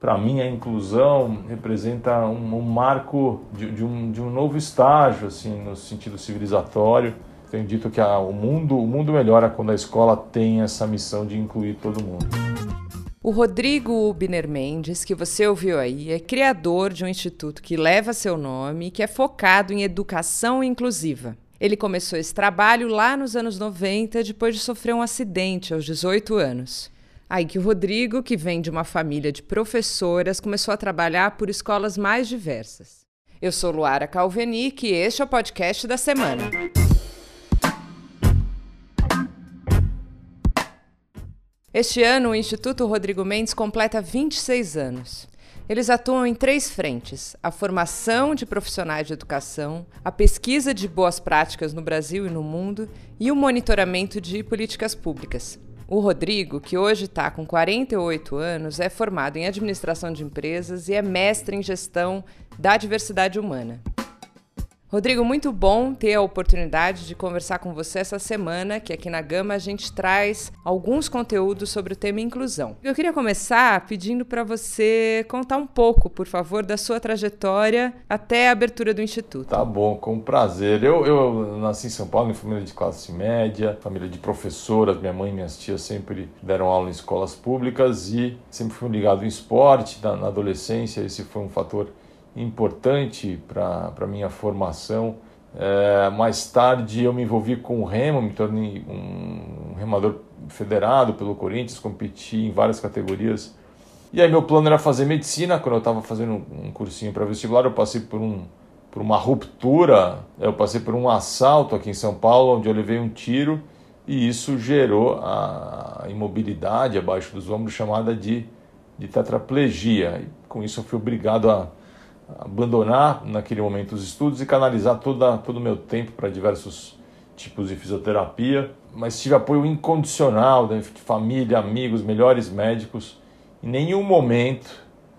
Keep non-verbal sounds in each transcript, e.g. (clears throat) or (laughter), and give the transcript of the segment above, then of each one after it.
Para mim, a inclusão representa um, um marco de, de, um, de um novo estágio, assim, no sentido civilizatório. Tenho dito que a, o, mundo, o mundo melhora quando a escola tem essa missão de incluir todo mundo. O Rodrigo Ubner Mendes, que você ouviu aí, é criador de um instituto que leva seu nome e que é focado em educação inclusiva. Ele começou esse trabalho lá nos anos 90, depois de sofrer um acidente aos 18 anos. Aí que o Rodrigo, que vem de uma família de professoras, começou a trabalhar por escolas mais diversas. Eu sou Luara Calvenic e este é o podcast da semana. Este ano, o Instituto Rodrigo Mendes completa 26 anos. Eles atuam em três frentes: a formação de profissionais de educação, a pesquisa de boas práticas no Brasil e no mundo e o monitoramento de políticas públicas. O Rodrigo, que hoje está com 48 anos, é formado em administração de empresas e é mestre em gestão da diversidade humana. Rodrigo, muito bom ter a oportunidade de conversar com você essa semana, que aqui na Gama a gente traz alguns conteúdos sobre o tema inclusão. Eu queria começar pedindo para você contar um pouco, por favor, da sua trajetória até a abertura do Instituto. Tá bom, com prazer. Eu, eu nasci em São Paulo, em família de classe média, família de professoras, minha mãe e minhas tias sempre deram aula em escolas públicas e sempre fui ligado em esporte, na, na adolescência, esse foi um fator importante para a minha formação. É, mais tarde eu me envolvi com o remo, me tornei um remador federado pelo Corinthians, competi em várias categorias. E aí meu plano era fazer medicina, quando eu estava fazendo um cursinho para vestibular, eu passei por, um, por uma ruptura, eu passei por um assalto aqui em São Paulo, onde eu levei um tiro e isso gerou a imobilidade abaixo dos ombros chamada de, de tetraplegia. E com isso eu fui obrigado a abandonar naquele momento os estudos e canalizar toda, todo o meu tempo para diversos tipos de fisioterapia, mas tive apoio incondicional de família, amigos, melhores médicos. Em nenhum momento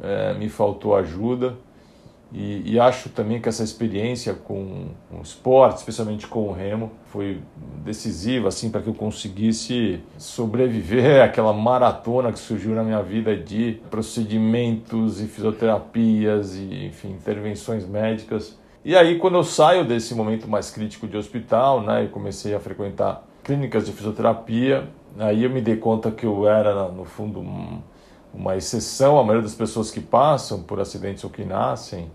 é, me faltou ajuda. E, e, acho também que essa experiência com, o esporte, especialmente com o remo, foi decisiva assim para que eu conseguisse sobreviver (laughs) àquela maratona que surgiu na minha vida de procedimentos e fisioterapias e enfim intervenções médicas. E aí quando eu saio desse momento mais crítico de hospital, né, eu comecei a frequentar clínicas de fisioterapia. Aí eu me dei conta que eu era no fundo uma exceção. A maioria das pessoas que passam por acidentes ou que nascem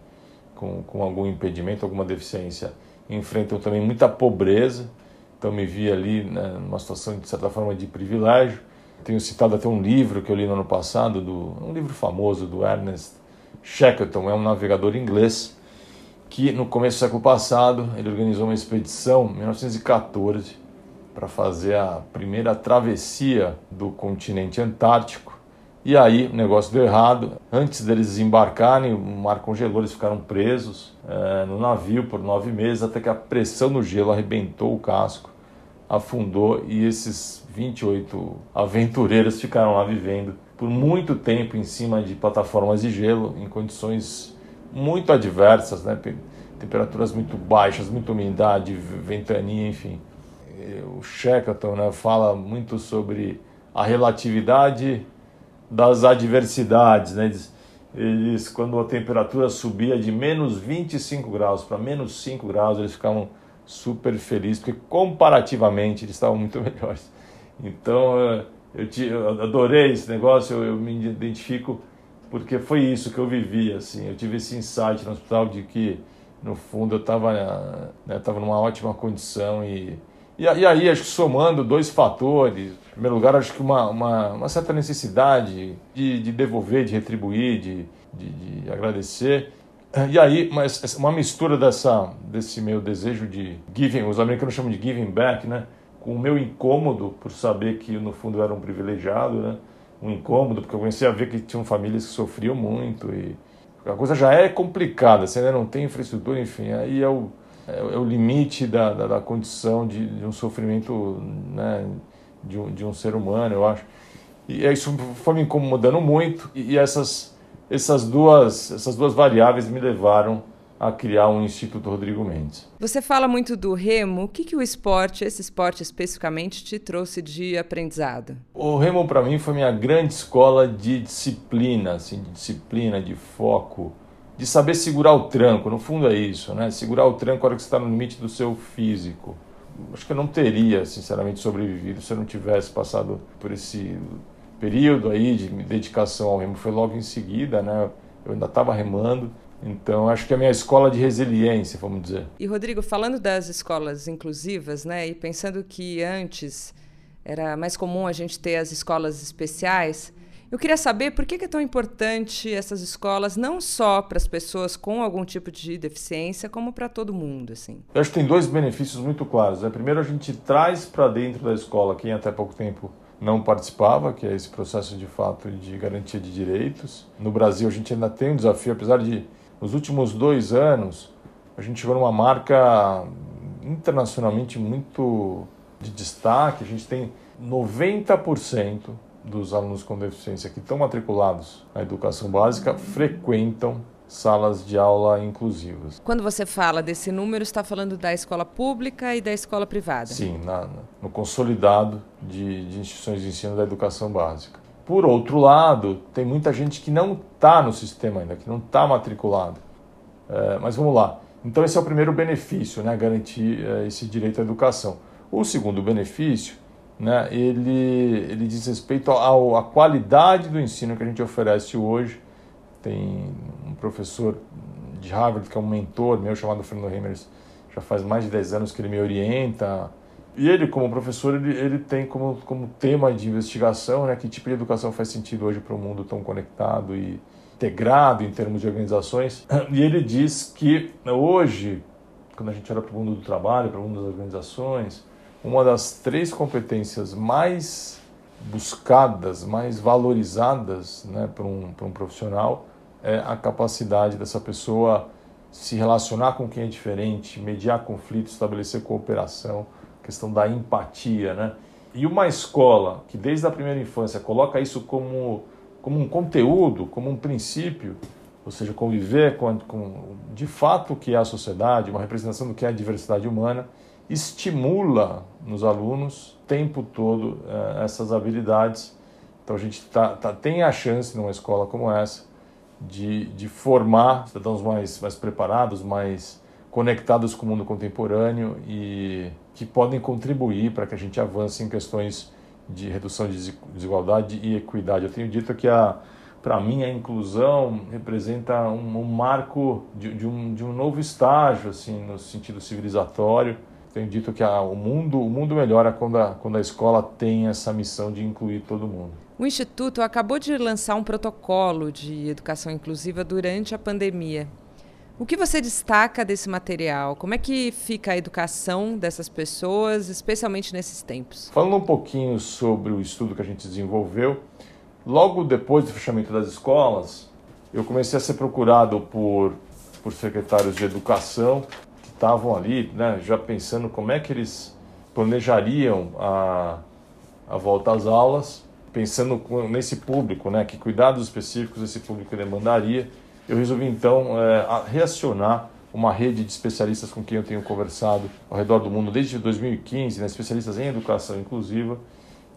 com, com algum impedimento, alguma deficiência, enfrentam também muita pobreza. Então me vi ali né, numa situação de certa forma de privilégio. Tenho citado até um livro que eu li no ano passado, do, um livro famoso do Ernest Shackleton, é um navegador inglês que no começo do século passado ele organizou uma expedição, em 1914, para fazer a primeira travessia do continente antártico e aí o negócio deu errado. Antes deles desembarcarem, o mar congelou, eles ficaram presos é, no navio por nove meses, até que a pressão no gelo arrebentou o casco, afundou e esses 28 aventureiros ficaram lá vivendo por muito tempo em cima de plataformas de gelo, em condições muito adversas, né? temperaturas muito baixas, muita umidade, ventania, enfim. O Shackleton né, fala muito sobre a relatividade das adversidades, né? Eles, eles, quando a temperatura subia de menos 25 graus para menos 5 graus, eles ficavam super felizes, porque comparativamente eles estavam muito (laughs) melhores. Então, eu, te, eu adorei esse negócio, eu, eu, me identifico porque foi isso que eu vivi, assim. Eu tive esse insight no hospital de que, no fundo, eu estava né, tava numa ótima condição e e, e aí, acho que somando dois fatores, primeiro lugar, acho que uma, uma, uma certa necessidade de, de devolver, de retribuir, de, de, de agradecer. E aí, mas uma mistura dessa, desse meu desejo de giving, os americanos chamam de giving back, né? Com o meu incômodo por saber que no fundo eu era um privilegiado, né? Um incômodo, porque eu comecei a ver que tinham famílias que sofriam muito e a coisa já é complicada, você ainda não tem infraestrutura, enfim. Aí eu é, é, o limite da, da, da condição de, de, um sofrimento né, de, um, de um ser humano, eu acho. E isso foi me incomodando muito e, e essas, essas, duas, essas duas variáveis me levaram a criar um Instituto Rodrigo Mendes. Você fala muito do remo. O que, que o esporte, esse esporte especificamente, te trouxe de aprendizado? O remo, para mim, foi minha grande escola de disciplina, assim, de disciplina, de foco, de saber segurar o tranco. No fundo é isso, né? Segurar o tranco na hora que você está no limite do seu físico. Acho que eu não teria, sinceramente, sobrevivido se eu não tivesse passado por esse período aí de dedicação ao remo. Foi logo em seguida, né? Eu ainda estava remando então, acho que é a minha escola de resiliência, vamos dizer. E, Rodrigo, falando das escolas inclusivas, né, e pensando que antes era mais comum a gente ter as escolas especiais, eu queria saber por que é tão importante essas escolas, não só para as pessoas com algum tipo de deficiência, como para todo mundo. Assim. Eu acho que tem dois benefícios muito claros. Né? Primeiro, a gente traz para dentro da escola quem até pouco tempo não participava, que é esse processo de fato de garantia de direitos. No Brasil, a gente ainda tem um desafio, apesar de nos últimos dois anos, a gente chegou numa marca internacionalmente muito de destaque. A gente tem 90% dos alunos com deficiência que estão matriculados na educação básica frequentam salas de aula inclusivas. Quando você fala desse número, está falando da escola pública e da escola privada? Sim, na, no consolidado de, de instituições de ensino da educação básica. Por outro lado, tem muita gente que não está no sistema ainda, que não está matriculado. É, mas vamos lá. Então, esse é o primeiro benefício, né, garantir é, esse direito à educação. O segundo benefício, né, ele, ele diz respeito à qualidade do ensino que a gente oferece hoje. Tem um professor de Harvard que é um mentor meu, chamado Fernando Reimers, já faz mais de 10 anos que ele me orienta e ele, como professor, ele, ele tem como, como tema de investigação né, que tipo de educação faz sentido hoje para um mundo tão conectado e integrado em termos de organizações. (clears throat) E ele diz que hoje, quando a gente olha para o mundo do trabalho, para o mundo das organizações, uma das três competências mais buscadas, mais valorizadas né, para um, um profissional é a capacidade dessa pessoa se relacionar com quem é diferente, mediar conflitos, estabelecer cooperação questão da empatia, né? E uma escola que desde a primeira infância coloca isso como, como um conteúdo, como um princípio, ou seja, conviver com, com de fato o que é a sociedade, uma representação do que é a diversidade humana, estimula nos alunos o tempo todo eh, essas habilidades. Então a gente tá, tá, tem a chance numa escola como essa de, de formar cidadãos mais, mais preparados, mais conectados com o mundo contemporâneo e que podem contribuir para que a gente avance em questões de redução de desigualdade e equidade. Eu tenho dito que a para mim a inclusão representa um, um marco de, de, um, de um novo estágio assim no sentido civilizatório tenho dito que a, o mundo o mundo melhora quando a, quando a escola tem essa missão de incluir todo mundo. O Instituto acabou de lançar um protocolo de educação inclusiva durante a pandemia. O que você destaca desse material? Como é que fica a educação dessas pessoas, especialmente nesses tempos? Falando um pouquinho sobre o estudo que a gente desenvolveu, logo depois do fechamento das escolas, eu comecei a ser procurado por, por secretários de educação estavam ali, né, já pensando como é que eles planejariam a, a volta às aulas, pensando nesse público, né, que cuidados específicos esse público demandaria. Eu resolvi então é, reacionar uma rede de especialistas com quem eu tenho conversado ao redor do mundo desde 2015, né, especialistas em educação inclusiva,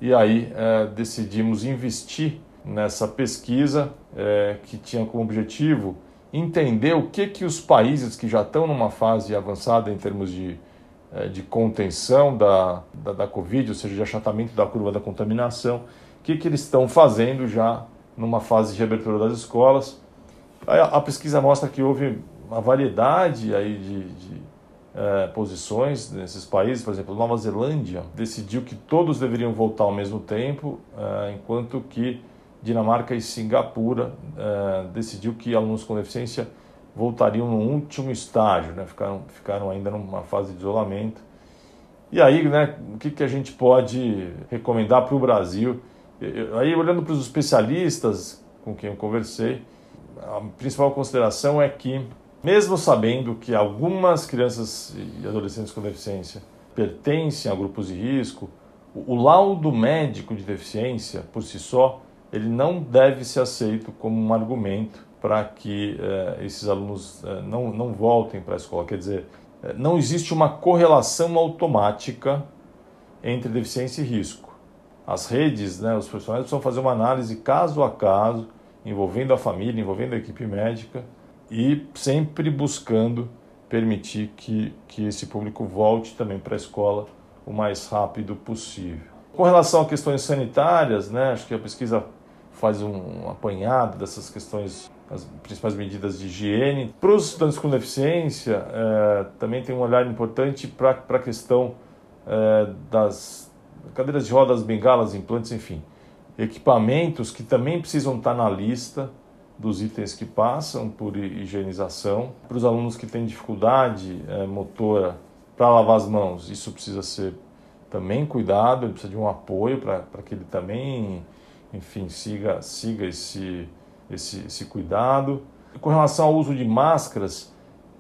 e aí é, decidimos investir nessa pesquisa é, que tinha como objetivo entender o que, que os países que já estão numa fase avançada em termos de, é, de contenção da, da, da Covid, ou seja, de achatamento da curva da contaminação, o que, que eles estão fazendo já numa fase de reabertura das escolas a pesquisa mostra que houve uma variedade aí de, de é, posições nesses países. Por exemplo, Nova Zelândia decidiu que todos deveriam voltar ao mesmo tempo, é, enquanto que Dinamarca e Singapura é, decidiu que alunos com deficiência voltariam no último estágio, né? ficaram, ficaram ainda numa fase de isolamento. E aí, né, o que, que a gente pode recomendar para o Brasil? Aí, olhando para os especialistas com quem eu conversei, a principal consideração é que, mesmo sabendo que algumas crianças e adolescentes com deficiência pertencem a grupos de risco, o laudo médico de deficiência, por si só, ele não deve ser aceito como um argumento para que eh, esses alunos eh, não, não voltem para a escola. Quer dizer, eh, não existe uma correlação automática entre deficiência e risco. As redes, né, os profissionais precisam fazer uma análise caso a caso, envolvendo a família, envolvendo a equipe médica e sempre buscando permitir que, que esse público volte também para a escola o mais rápido possível. Com relação a questões sanitárias, né, acho que a pesquisa faz um apanhado dessas questões, as principais medidas de higiene. Para os estudantes com deficiência, é, também tem um olhar importante para a questão é, das cadeiras de rodas, bengalas, implantes, enfim, equipamentos que também precisam estar na lista dos itens que passam por higienização. Para os alunos que têm dificuldade é, motora para lavar as mãos, isso precisa ser também cuidado, ele precisa de um apoio para que ele também, enfim, siga, siga esse, esse, esse cuidado. Com relação ao uso de máscaras,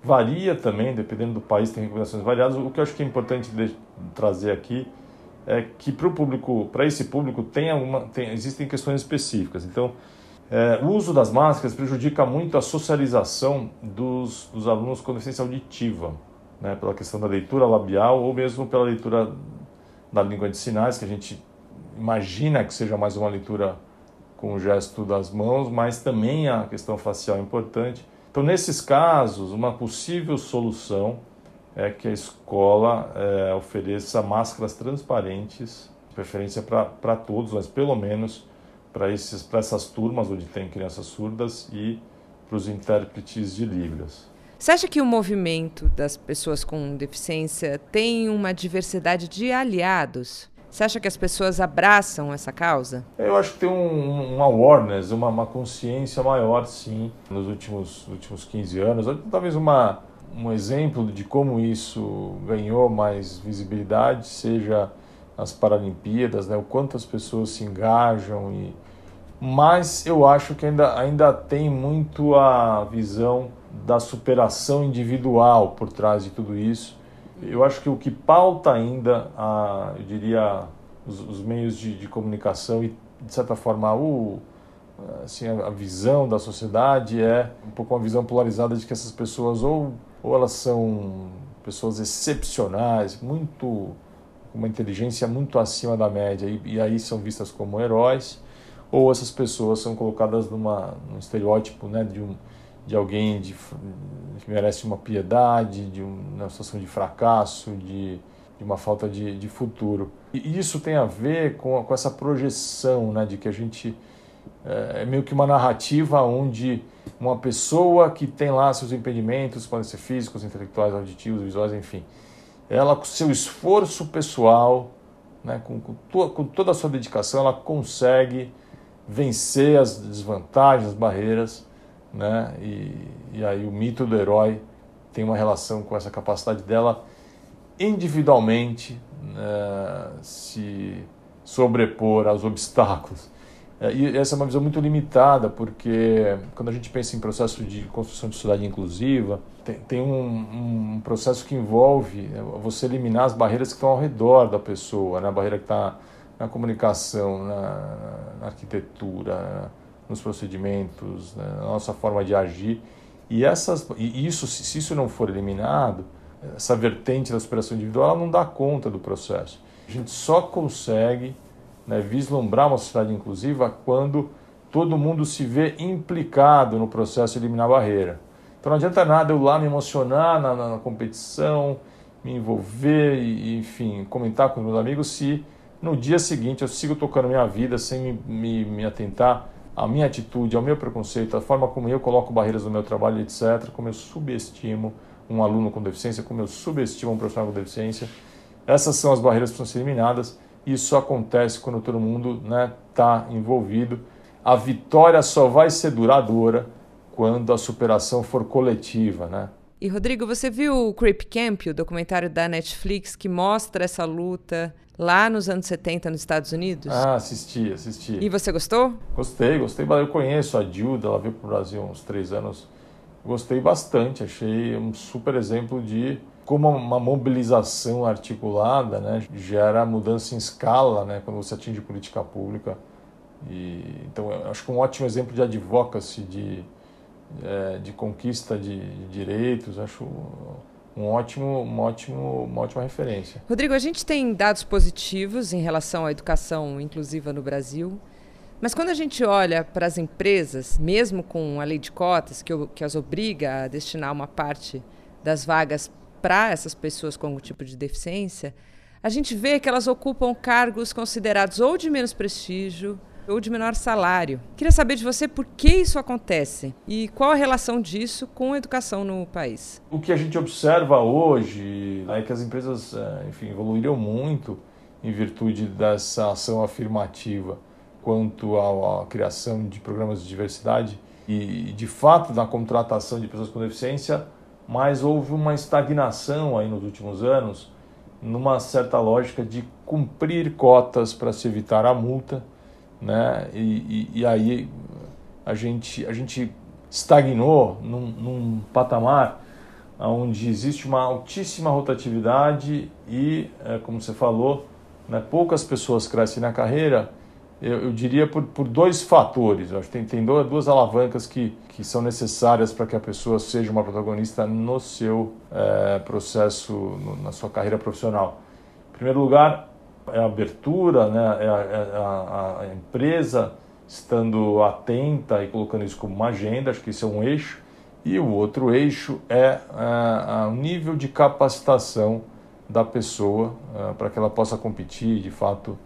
varia também, dependendo do país, tem recomendações variadas. O que eu acho que é importante trazer aqui é que para o público, para esse público, tem alguma, tem, existem questões específicas. Então, é, o uso das máscaras prejudica muito a socialização dos, dos alunos com deficiência auditiva, né, pela questão da leitura labial ou mesmo pela leitura da língua de sinais, que a gente imagina que seja mais uma leitura com o gesto das mãos, mas também a questão facial é importante. Então, nesses casos, uma possível solução é que a escola é, ofereça máscaras transparentes, de preferência para todos, mas pelo menos para essas turmas onde tem crianças surdas e para os intérpretes de Libras. Você acha que o movimento das pessoas com deficiência tem uma diversidade de aliados? Você acha que as pessoas abraçam essa causa? Eu acho que tem um, um awareness, uma, uma, consciência maior, sim, nos últimos, últimos 15 anos. Talvez uma, um exemplo de como isso ganhou mais visibilidade seja as Paralimpíadas, né? o quanto as pessoas se engajam. E... Mas eu acho que ainda, ainda tem muito a visão da superação individual por trás de tudo isso. Eu acho que o que pauta ainda, a, eu diria, os, os meios de, de, comunicação e, de certa forma, o, assim, a, visão da sociedade é um pouco uma visão polarizada de que essas pessoas ou, ou elas são pessoas excepcionais, muito com uma inteligência muito acima da média e, e aí são vistas como heróis, ou essas pessoas são colocadas numa, num estereótipo né, de um de alguém de, que merece uma piedade, de uma situação de fracasso, de, de uma falta de, de futuro. E isso tem a ver com, com essa projeção né, de que a gente é, é meio que uma narrativa onde uma pessoa que tem lá seus impedimentos, podem ser físicos, intelectuais, auditivos, visuais, enfim, ela com seu esforço pessoal, né, com, com, to, com toda a sua dedicação, ela consegue vencer as desvantagens, as barreiras né? E, e aí o mito do herói tem uma relação com essa capacidade dela individualmente né, se sobrepor aos obstáculos. É, e essa é uma visão muito limitada, porque quando a gente pensa em processo de construção de sociedade inclusiva, tem, tem um, um, processo que envolve é, você eliminar as barreiras que estão ao redor da pessoa, né? a barreira que está na comunicação, na, na arquitetura, nos procedimentos, né, na nossa forma de agir. E, essas, e isso, se isso não for eliminado, essa vertente da superação individual não dá conta do processo. A gente só consegue né, vislumbrar uma sociedade inclusiva quando todo mundo se vê implicado no processo de eliminar a barreira. Então não adianta nada eu lá me emocionar na, na, na competição, me envolver e, enfim, comentar com meus amigos se no dia seguinte eu sigo tocando minha vida sem me, me, me atentar a minha atitude, ao meu preconceito, a forma como eu coloco barreiras no meu trabalho, etc., como eu subestimo um aluno com deficiência, como eu subestimo um profissional com deficiência. Essas são as barreiras que precisam ser eliminadas. Isso acontece quando todo mundo está né, envolvido. A vitória só vai ser duradoura quando a superação for coletiva, né? E Rodrigo, você viu o Creep Camp, o documentário da Netflix que mostra essa luta lá nos anos 70 nos Estados Unidos? Ah, assisti, assisti. E você gostou? Gostei, gostei. Eu conheço a Dilda, ela veio para o Brasil há uns três anos. Gostei bastante, achei um super exemplo de como uma mobilização articulada né, gera mudança em escala né, quando você atinge política pública E, então, acho que um ótimo exemplo de advocacy, de, é, de conquista de, de direitos, acho um ótimo, um ótimo, uma ótima referência. Rodrigo, a gente tem dados positivos em relação à educação inclusiva no Brasil. Mas quando a gente olha para as empresas, mesmo com a lei de cotas, que, que as obriga a destinar uma parte das vagas para essas pessoas com algum tipo de deficiência, a gente vê que elas ocupam cargos considerados ou de menos prestígio ou de menor salário. Queria saber de você por que isso acontece e qual a relação disso com a educação no país. O que a gente observa hoje é que as empresas, é, enfim, evoluíram muito em virtude dessa ação afirmativa quanto à criação de programas de diversidade e, de fato, na contratação de pessoas com deficiência, mas houve uma estagnação aí nos últimos anos numa certa lógica de cumprir cotas para se evitar a multa, né? E, e, e, aí a gente, a gente estagnou num, num patamar onde existe uma altíssima rotatividade e, é, como você falou, né, poucas pessoas crescem na carreira eu, eu diria por, por dois fatores. Eu acho que tem, tem duas alavancas que, que são necessárias para que a pessoa seja uma protagonista no seu é, processo, no, na sua carreira profissional. Em primeiro lugar, é a abertura, né? é, a, é a, a empresa estando atenta e colocando isso como uma agenda, acho que isso é um eixo. E o outro eixo é, é o nível de capacitação da pessoa é, para que ela possa competir de fato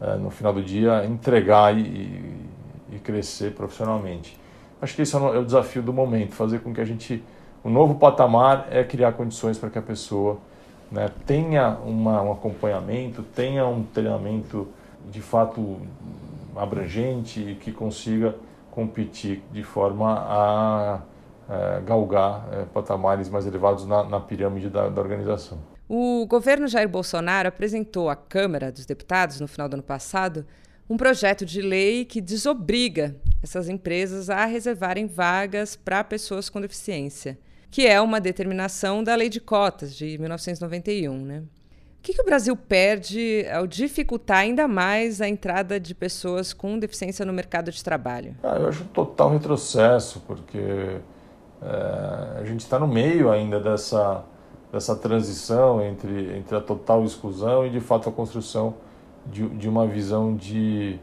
é, no final do dia, entregar e, e, crescer profissionalmente. Acho que esse é, é o desafio do momento, fazer com que a gente, o novo patamar é criar condições para que a pessoa né, tenha uma, um acompanhamento, tenha um treinamento de fato abrangente e que consiga competir de forma a é, galgar é, patamares mais elevados na, na pirâmide da, da organização. O governo Jair Bolsonaro apresentou à Câmara dos Deputados, no final do ano passado, um projeto de lei que desobriga essas empresas a reservarem vagas para pessoas com deficiência, que é uma determinação da Lei de Cotas de 1991. Né? O que, que o Brasil perde ao dificultar ainda mais a entrada de pessoas com deficiência no mercado de trabalho? Ah, eu acho um total retrocesso, porque é, a gente está no meio ainda dessa dessa transição entre, entre a total exclusão e, de fato, a construção de, de uma visão de,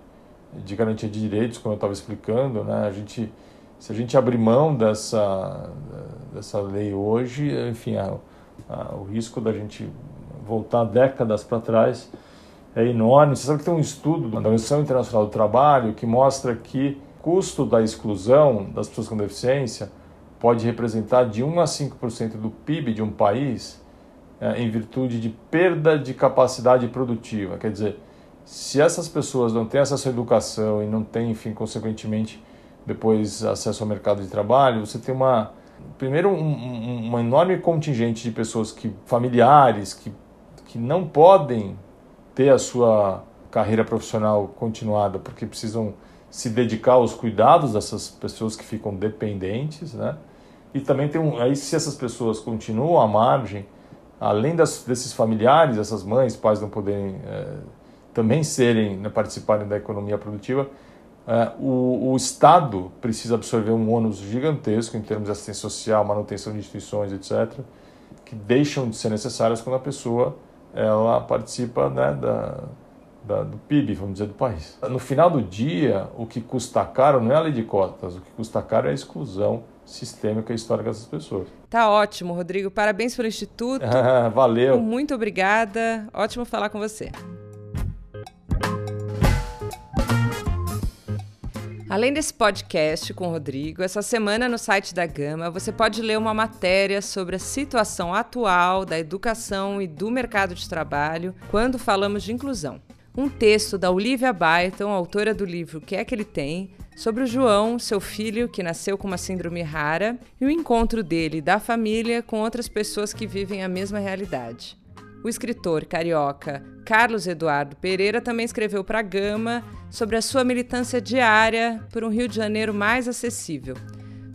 de garantia de direitos, como eu estava explicando. Né? A gente, se a gente abrir mão dessa, dessa lei hoje, enfim, a, a, o risco da gente voltar décadas para trás é enorme. Você sabe que tem um estudo da Organização Internacional do Trabalho que mostra que o custo da exclusão das pessoas com deficiência pode representar de 1 a 5% do PIB de um país é, em virtude de perda de capacidade produtiva. Quer dizer, se essas pessoas não têm acesso à educação e não têm, enfim, consequentemente, depois acesso ao mercado de trabalho, você tem uma primeiro um, um, uma enorme contingente de pessoas que familiares que, que não podem ter a sua carreira profissional continuada porque precisam se dedicar aos cuidados dessas pessoas que ficam dependentes, né? E também tem um, aí se essas pessoas continuam à margem, além das, desses familiares, essas mães, pais não poderem é, também serem, né, participarem da economia produtiva, o, o, Estado precisa absorver um ônus gigantesco em termos de assistência social, manutenção de instituições, etc., que deixam de ser necessárias quando a pessoa ela participa né, da, da, do PIB, vamos dizer, do país. No final do dia, o que custa caro não é a lei de cotas, o que custa caro é a exclusão sistêmica e histórica dessas pessoas. Tá ótimo, Rodrigo. Parabéns pelo Instituto. (laughs) Valeu. Muito obrigada. Ótimo falar com você. Além desse podcast com o Rodrigo, essa semana no site da Gama você pode ler uma matéria sobre a situação atual da educação e do mercado de trabalho quando falamos de inclusão um texto da Olivia Byton, autora do livro O que é que ele tem, sobre o João, seu filho que nasceu com uma síndrome rara, e o encontro dele e da família com outras pessoas que vivem a mesma realidade. O escritor carioca Carlos Eduardo Pereira também escreveu para a Gama sobre a sua militância diária por um Rio de Janeiro mais acessível.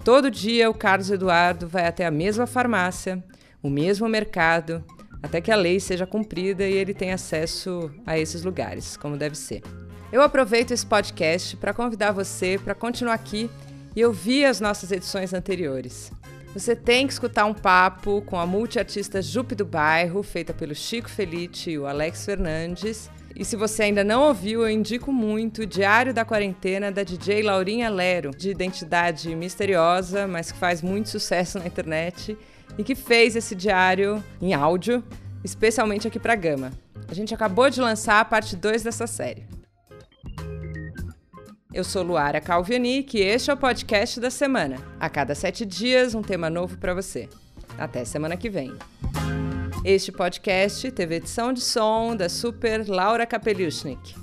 Todo dia o Carlos Eduardo vai até a mesma farmácia, o mesmo mercado até que a lei seja cumprida e ele tenha acesso a esses lugares, como deve ser. Eu aproveito esse podcast para convidar você para continuar aqui e ouvir as nossas edições anteriores. Você tem que escutar um papo com a multiartista Jupe do Bairro, feita pelo Chico Felite e o Alex Fernandes. E se você ainda não ouviu, eu indico muito Diário da Quarentena da DJ Laurinha Lero, de identidade misteriosa, mas que faz muito sucesso na internet e que fez esse diário em áudio, especialmente aqui para Gama. A gente acabou de lançar a parte 2 dessa série. Eu sou Luara Calvianic e este é o podcast da semana. A cada sete dias, um tema novo para você. Até semana que vem. Este podcast teve edição de som da super Laura Kapeliushnik.